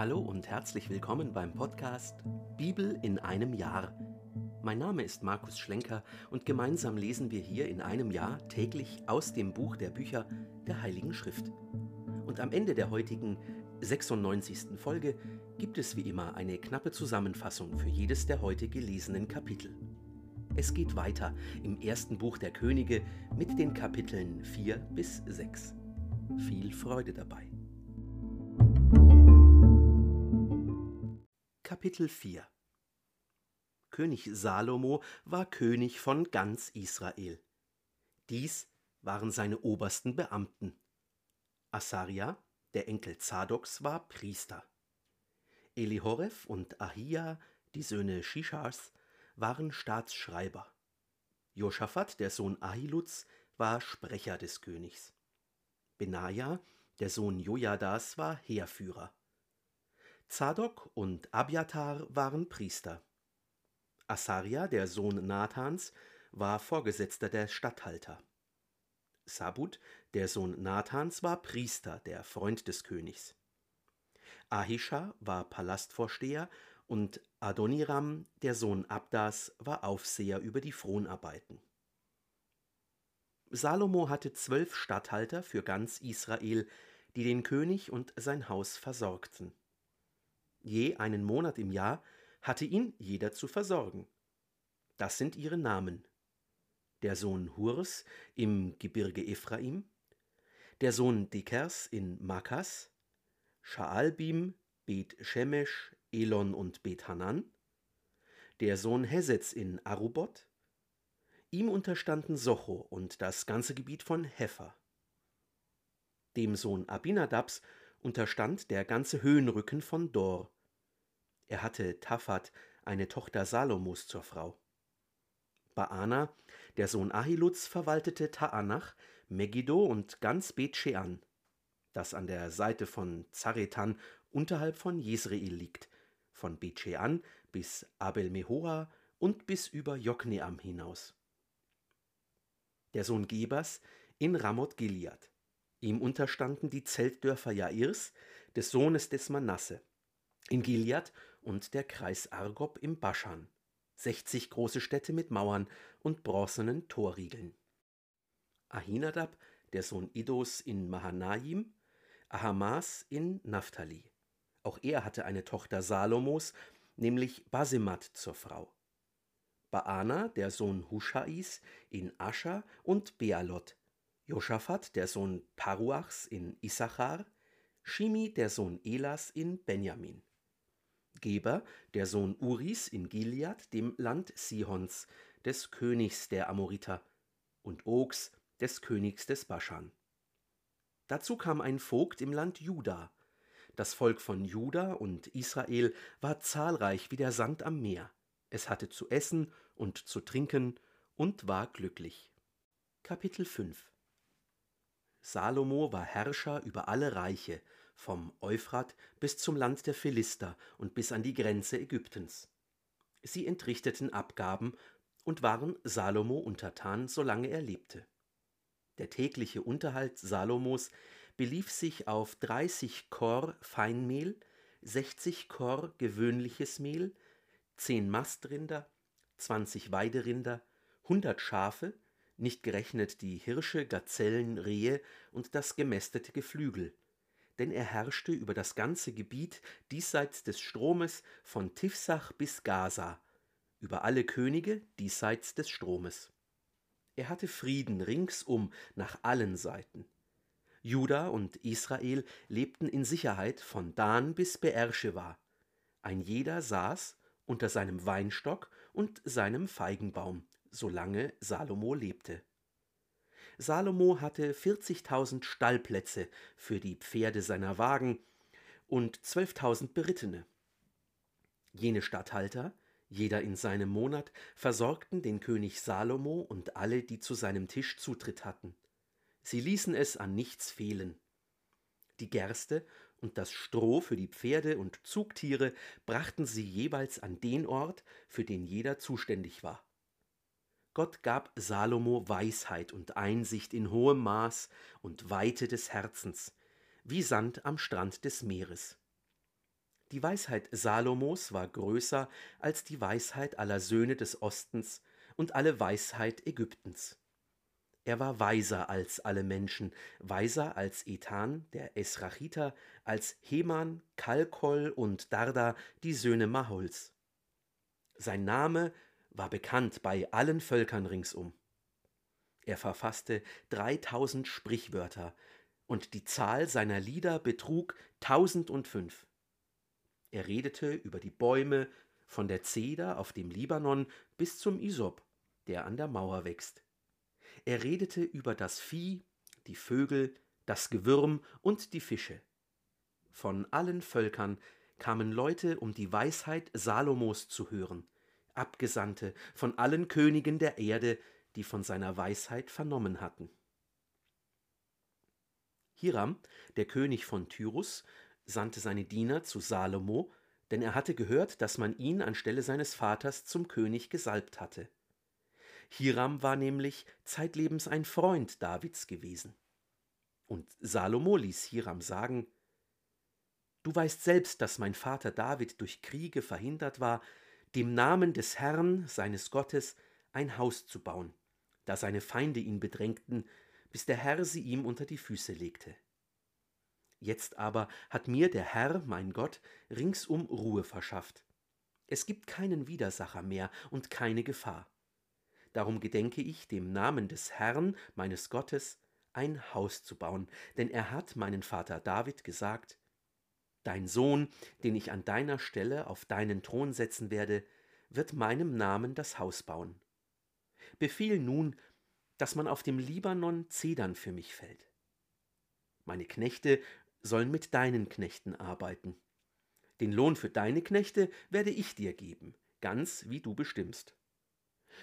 Hallo und herzlich willkommen beim Podcast Bibel in einem Jahr. Mein Name ist Markus Schlenker und gemeinsam lesen wir hier in einem Jahr täglich aus dem Buch der Bücher der Heiligen Schrift. Und am Ende der heutigen 96. Folge gibt es wie immer eine knappe Zusammenfassung für jedes der heute gelesenen Kapitel. Es geht weiter im ersten Buch der Könige mit den Kapiteln 4 bis 6. Viel Freude dabei. Kapitel 4 König Salomo war König von ganz Israel. Dies waren seine obersten Beamten. Asaria, der Enkel Zadoks, war Priester. Elihoref und Ahia, die Söhne Shishas, waren Staatsschreiber. Josaphat, der Sohn Ahiluds, war Sprecher des Königs. Benaja, der Sohn Jojadas, war Heerführer. Zadok und Abiatar waren Priester. Asaria, der Sohn Nathans, war Vorgesetzter der Statthalter. Sabut, der Sohn Nathans, war Priester, der Freund des Königs. Ahisha war Palastvorsteher und Adoniram, der Sohn Abdas, war Aufseher über die Fronarbeiten. Salomo hatte zwölf Statthalter für ganz Israel, die den König und sein Haus versorgten. Je einen Monat im Jahr hatte ihn jeder zu versorgen. Das sind ihre Namen. Der Sohn Hurs im Gebirge Ephraim, der Sohn Dekers in Makas, Schaalbim, Bet Shemesh, Elon und Bet Hanan, der Sohn Hesetz in Arubot, ihm unterstanden Socho und das ganze Gebiet von Hefer. Dem Sohn Abinadabs unterstand der ganze Höhenrücken von Dor. Er hatte Tafat, eine Tochter Salomos, zur Frau. Baana, der Sohn Ahiluds, verwaltete Taanach, Megiddo und ganz Bet-Shean, das an der Seite von Zaretan unterhalb von Jesreel liegt, von Bet-Shean bis Abel-Mehora und bis über Jokneam hinaus. Der Sohn Gebers in Ramoth Gilead. Ihm unterstanden die Zeltdörfer Jairs, des Sohnes des Manasse, in Gilead und der Kreis Argob im Baschan, 60 große Städte mit Mauern und bronzenen Torriegeln. Ahinadab, der Sohn Idos in Mahanaim, Ahamas in Naphtali. Auch er hatte eine Tochter Salomos, nämlich Basemat zur Frau. Baana, der Sohn Huschais, in Ascha und Bealot, Josaphat, der Sohn Paruachs in Issachar, Shimi, der Sohn Elas in Benjamin. Geber, der Sohn Uris in Gilead, dem Land Sihons, des Königs der Amoriter, und Ogs, des Königs des Baschan. Dazu kam ein Vogt im Land Juda. Das Volk von Juda und Israel war zahlreich wie der Sand am Meer. Es hatte zu essen und zu trinken und war glücklich. Kapitel 5 Salomo war Herrscher über alle Reiche, vom Euphrat bis zum Land der Philister und bis an die Grenze Ägyptens. Sie entrichteten Abgaben und waren Salomo untertan, solange er lebte. Der tägliche Unterhalt Salomos belief sich auf 30 Kor Feinmehl, 60 Kor gewöhnliches Mehl, 10 Mastrinder, 20 Weiderinder, 100 Schafe, nicht gerechnet die Hirsche, Gazellen, Rehe und das gemästete Geflügel. Denn er herrschte über das ganze Gebiet diesseits des Stromes von Tifsach bis Gaza, über alle Könige diesseits des Stromes. Er hatte Frieden ringsum nach allen Seiten. Juda und Israel lebten in Sicherheit von Dan bis Beersheba. Ein jeder saß unter seinem Weinstock und seinem Feigenbaum, solange Salomo lebte. Salomo hatte 40.000 Stallplätze für die Pferde seiner Wagen und 12.000 Berittene. Jene Statthalter, jeder in seinem Monat, versorgten den König Salomo und alle, die zu seinem Tisch Zutritt hatten. Sie ließen es an nichts fehlen. Die Gerste und das Stroh für die Pferde und Zugtiere brachten sie jeweils an den Ort, für den jeder zuständig war. Gott gab Salomo Weisheit und Einsicht in hohem Maß und Weite des Herzens, wie Sand am Strand des Meeres. Die Weisheit Salomos war größer als die Weisheit aller Söhne des Ostens und alle Weisheit Ägyptens. Er war weiser als alle Menschen, weiser als Ethan, der Esrachiter, als Heman, Kalkol und Darda, die Söhne Mahols. Sein Name war bekannt bei allen Völkern ringsum. Er verfasste dreitausend Sprichwörter, und die Zahl seiner Lieder betrug tausendundfünf. Er redete über die Bäume, von der Zeder auf dem Libanon bis zum Isop, der an der Mauer wächst. Er redete über das Vieh, die Vögel, das Gewürm und die Fische. Von allen Völkern kamen Leute, um die Weisheit Salomos zu hören, Abgesandte von allen Königen der Erde, die von seiner Weisheit vernommen hatten. Hiram, der König von Tyrus, sandte seine Diener zu Salomo, denn er hatte gehört, dass man ihn anstelle seines Vaters zum König gesalbt hatte. Hiram war nämlich zeitlebens ein Freund Davids gewesen. Und Salomo ließ Hiram sagen, Du weißt selbst, dass mein Vater David durch Kriege verhindert war, dem Namen des Herrn, seines Gottes, ein Haus zu bauen, da seine Feinde ihn bedrängten, bis der Herr sie ihm unter die Füße legte. Jetzt aber hat mir der Herr, mein Gott, ringsum Ruhe verschafft. Es gibt keinen Widersacher mehr und keine Gefahr. Darum gedenke ich, dem Namen des Herrn, meines Gottes, ein Haus zu bauen, denn er hat meinen Vater David gesagt, Dein Sohn, den ich an deiner Stelle auf deinen Thron setzen werde, wird meinem Namen das Haus bauen. Befiehl nun, dass man auf dem Libanon Zedern für mich fällt. Meine Knechte sollen mit deinen Knechten arbeiten. Den Lohn für deine Knechte werde ich dir geben, ganz wie du bestimmst.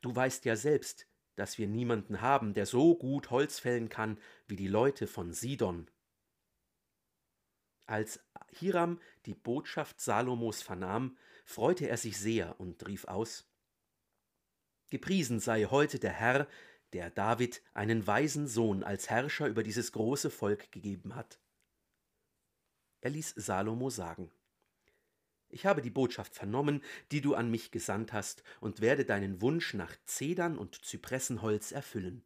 Du weißt ja selbst, dass wir niemanden haben, der so gut Holz fällen kann wie die Leute von Sidon. Als Hiram die Botschaft Salomos vernahm, freute er sich sehr und rief aus Gepriesen sei heute der Herr, der David einen weisen Sohn als Herrscher über dieses große Volk gegeben hat. Er ließ Salomo sagen ich habe die Botschaft vernommen, die du an mich gesandt hast, und werde deinen Wunsch nach Zedern und Zypressenholz erfüllen.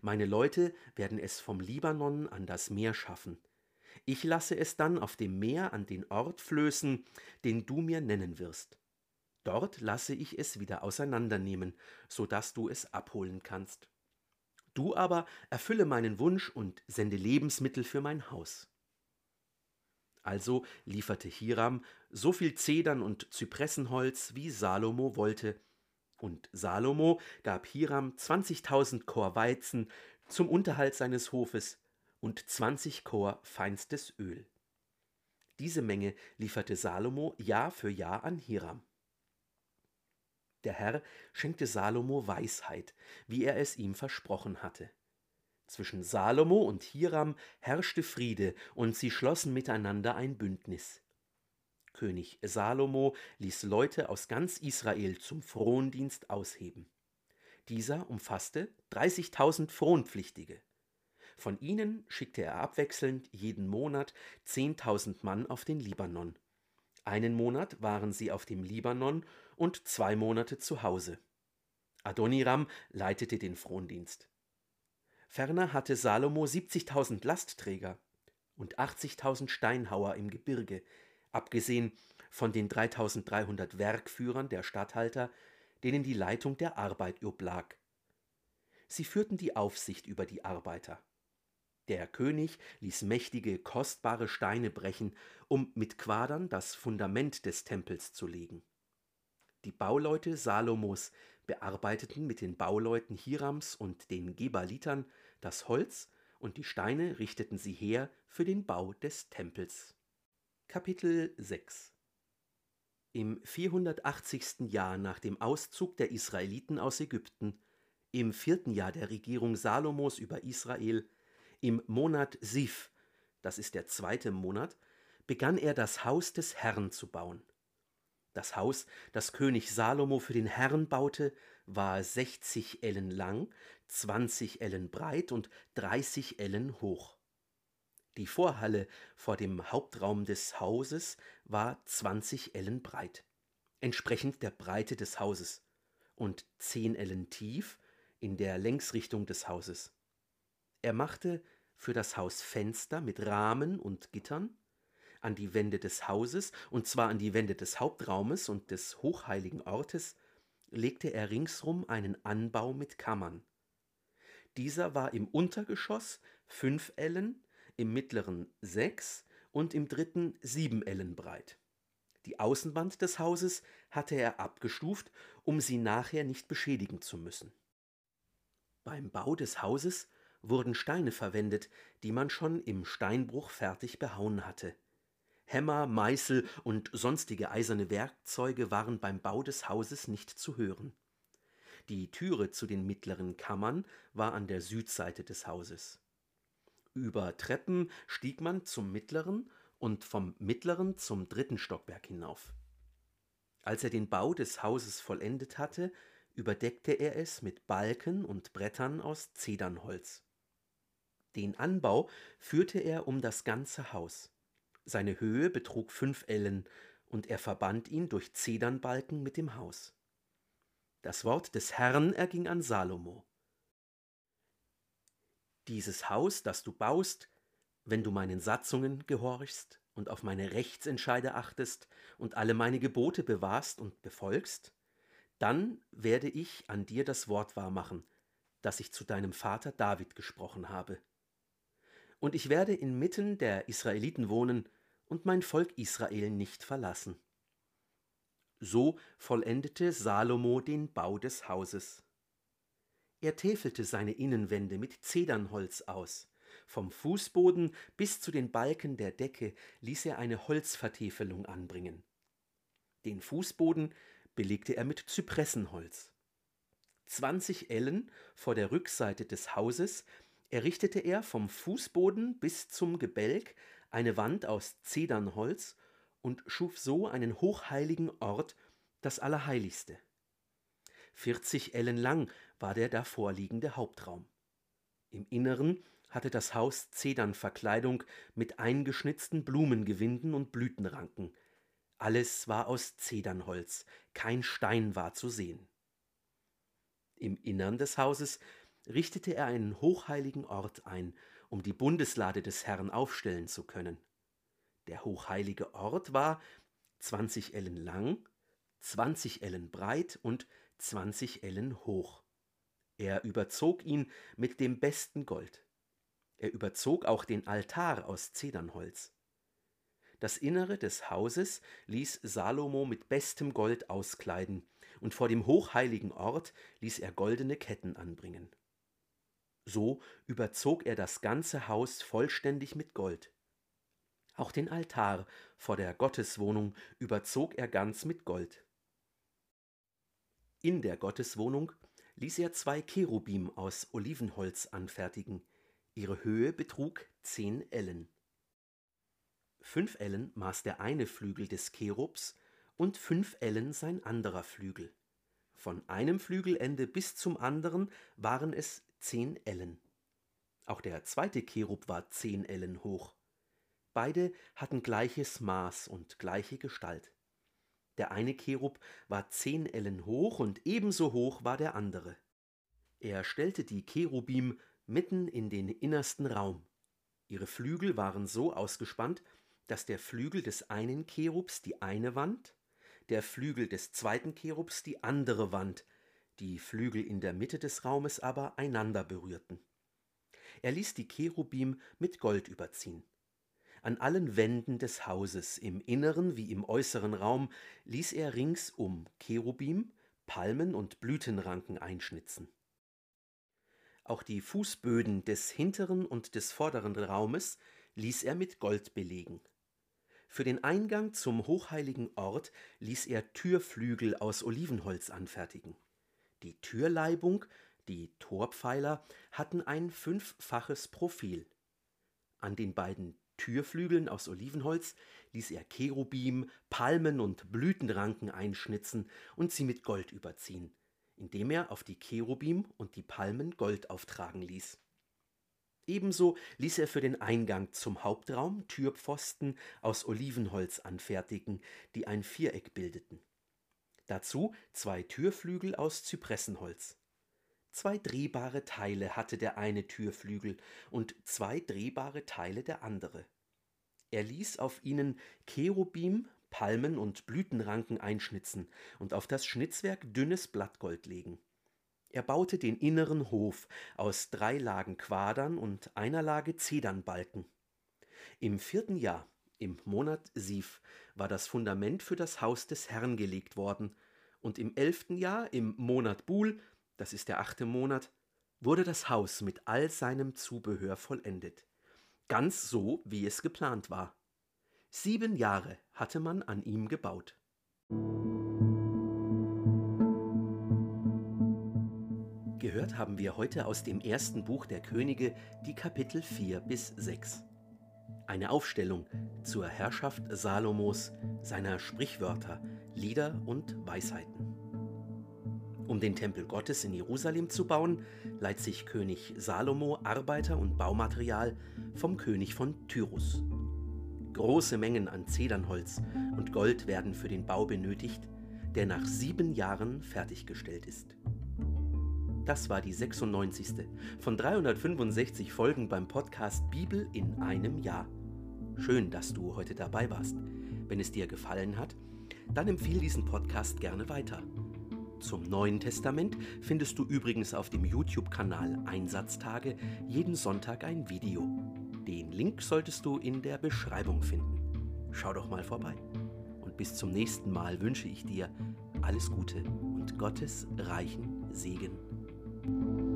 Meine Leute werden es vom Libanon an das Meer schaffen. Ich lasse es dann auf dem Meer an den Ort flößen, den du mir nennen wirst. Dort lasse ich es wieder auseinandernehmen, so dass du es abholen kannst. Du aber erfülle meinen Wunsch und sende Lebensmittel für mein Haus. Also lieferte Hiram so viel Zedern und Zypressenholz, wie Salomo wollte, und Salomo gab Hiram zwanzigtausend Chor Weizen zum Unterhalt seines Hofes und zwanzig Chor feinstes Öl. Diese Menge lieferte Salomo Jahr für Jahr an Hiram. Der Herr schenkte Salomo Weisheit, wie er es ihm versprochen hatte. Zwischen Salomo und Hiram herrschte Friede, und sie schlossen miteinander ein Bündnis. König Salomo ließ Leute aus ganz Israel zum Frondienst ausheben. Dieser umfasste 30.000 Fronpflichtige. Von ihnen schickte er abwechselnd jeden Monat 10.000 Mann auf den Libanon. Einen Monat waren sie auf dem Libanon und zwei Monate zu Hause. Adoniram leitete den Frondienst. Ferner hatte Salomo 70.000 Lastträger und 80.000 Steinhauer im Gebirge, abgesehen von den 3.300 Werkführern der Statthalter, denen die Leitung der Arbeit oblag. Sie führten die Aufsicht über die Arbeiter. Der König ließ mächtige, kostbare Steine brechen, um mit Quadern das Fundament des Tempels zu legen. Die Bauleute Salomos bearbeiteten mit den Bauleuten Hirams und den Gebalitern das Holz und die Steine richteten sie her für den Bau des Tempels. Kapitel 6 Im 480. Jahr nach dem Auszug der Israeliten aus Ägypten, im vierten Jahr der Regierung Salomos über Israel, im Monat Sif, das ist der zweite Monat, begann er das Haus des Herrn zu bauen. Das Haus, das König Salomo für den Herrn baute, war 60 Ellen lang, 20 Ellen breit und 30 Ellen hoch. Die Vorhalle vor dem Hauptraum des Hauses war 20 Ellen breit, entsprechend der Breite des Hauses, und 10 Ellen tief in der Längsrichtung des Hauses. Er machte für das Haus Fenster mit Rahmen und Gittern an die Wände des Hauses, und zwar an die Wände des Hauptraumes und des hochheiligen Ortes, legte er ringsrum einen Anbau mit Kammern. Dieser war im Untergeschoss fünf Ellen, im mittleren sechs und im dritten sieben Ellen breit. Die Außenwand des Hauses hatte er abgestuft, um sie nachher nicht beschädigen zu müssen. Beim Bau des Hauses wurden Steine verwendet, die man schon im Steinbruch fertig behauen hatte. Hämmer, Meißel und sonstige eiserne Werkzeuge waren beim Bau des Hauses nicht zu hören. Die Türe zu den mittleren Kammern war an der Südseite des Hauses. Über Treppen stieg man zum mittleren und vom mittleren zum dritten Stockwerk hinauf. Als er den Bau des Hauses vollendet hatte, überdeckte er es mit Balken und Brettern aus Zedernholz. Den Anbau führte er um das ganze Haus. Seine Höhe betrug fünf Ellen, und er verband ihn durch Zedernbalken mit dem Haus. Das Wort des Herrn erging an Salomo. Dieses Haus, das du baust, wenn du meinen Satzungen gehorchst und auf meine Rechtsentscheide achtest und alle meine Gebote bewahrst und befolgst, dann werde ich an dir das Wort wahrmachen, das ich zu deinem Vater David gesprochen habe. Und ich werde inmitten der Israeliten wohnen und mein Volk Israel nicht verlassen. So vollendete Salomo den Bau des Hauses. Er täfelte seine Innenwände mit Zedernholz aus. Vom Fußboden bis zu den Balken der Decke ließ er eine Holzvertäfelung anbringen. Den Fußboden belegte er mit Zypressenholz. Zwanzig Ellen vor der Rückseite des Hauses errichtete er vom Fußboden bis zum Gebälk eine Wand aus Zedernholz und schuf so einen hochheiligen Ort, das Allerheiligste. Vierzig Ellen lang war der davorliegende Hauptraum. Im Inneren hatte das Haus Zedernverkleidung mit eingeschnitzten Blumengewinden und Blütenranken. Alles war aus Zedernholz, kein Stein war zu sehen. Im Innern des Hauses richtete er einen hochheiligen Ort ein, um die Bundeslade des Herrn aufstellen zu können. Der hochheilige Ort war 20 Ellen lang, 20 Ellen breit und 20 Ellen hoch. Er überzog ihn mit dem besten Gold. Er überzog auch den Altar aus Zedernholz. Das Innere des Hauses ließ Salomo mit bestem Gold auskleiden, und vor dem hochheiligen Ort ließ er goldene Ketten anbringen. So überzog er das ganze Haus vollständig mit Gold. Auch den Altar vor der Gotteswohnung überzog er ganz mit Gold. In der Gotteswohnung ließ er zwei Cherubim aus Olivenholz anfertigen. Ihre Höhe betrug zehn Ellen. Fünf Ellen maß der eine Flügel des Cherubs und fünf Ellen sein anderer Flügel. Von einem Flügelende bis zum anderen waren es zehn Ellen. Auch der zweite Cherub war zehn Ellen hoch. Beide hatten gleiches Maß und gleiche Gestalt. Der eine Cherub war zehn Ellen hoch und ebenso hoch war der andere. Er stellte die Cherubim mitten in den innersten Raum. Ihre Flügel waren so ausgespannt, dass der Flügel des einen Cherubs die eine Wand, der Flügel des zweiten Cherubs die andere Wand, die Flügel in der Mitte des Raumes aber einander berührten. Er ließ die Cherubim mit Gold überziehen. An allen Wänden des Hauses, im inneren wie im äußeren Raum, ließ er ringsum Cherubim, Palmen und Blütenranken einschnitzen. Auch die Fußböden des hinteren und des vorderen Raumes ließ er mit Gold belegen. Für den Eingang zum hochheiligen Ort ließ er Türflügel aus Olivenholz anfertigen. Die Türleibung, die Torpfeiler, hatten ein fünffaches Profil. An den beiden Türflügeln aus Olivenholz ließ er Cherubim, Palmen und Blütenranken einschnitzen und sie mit Gold überziehen, indem er auf die Cherubim und die Palmen Gold auftragen ließ. Ebenso ließ er für den Eingang zum Hauptraum Türpfosten aus Olivenholz anfertigen, die ein Viereck bildeten. Dazu zwei Türflügel aus Zypressenholz. Zwei drehbare Teile hatte der eine Türflügel und zwei drehbare Teile der andere. Er ließ auf ihnen Cherubim, Palmen und Blütenranken einschnitzen und auf das Schnitzwerk dünnes Blattgold legen. Er baute den inneren Hof aus drei Lagen Quadern und einer Lage Zedernbalken. Im vierten Jahr, im Monat Siv, war das Fundament für das Haus des Herrn gelegt worden, und im elften Jahr, im Monat Bul, das ist der achte Monat, wurde das Haus mit all seinem Zubehör vollendet. Ganz so, wie es geplant war. Sieben Jahre hatte man an ihm gebaut. Gehört haben wir heute aus dem ersten Buch der Könige die Kapitel 4 bis 6. Eine Aufstellung zur Herrschaft Salomos, seiner Sprichwörter, Lieder und Weisheiten. Um den Tempel Gottes in Jerusalem zu bauen, leiht sich König Salomo Arbeiter und Baumaterial vom König von Tyrus. Große Mengen an Zedernholz und Gold werden für den Bau benötigt, der nach sieben Jahren fertiggestellt ist. Das war die 96. von 365 Folgen beim Podcast Bibel in einem Jahr. Schön, dass du heute dabei warst. Wenn es dir gefallen hat, dann empfehle diesen Podcast gerne weiter. Zum Neuen Testament findest du übrigens auf dem YouTube-Kanal Einsatztage jeden Sonntag ein Video. Den Link solltest du in der Beschreibung finden. Schau doch mal vorbei. Und bis zum nächsten Mal wünsche ich dir alles Gute und Gottes reichen Segen. thank you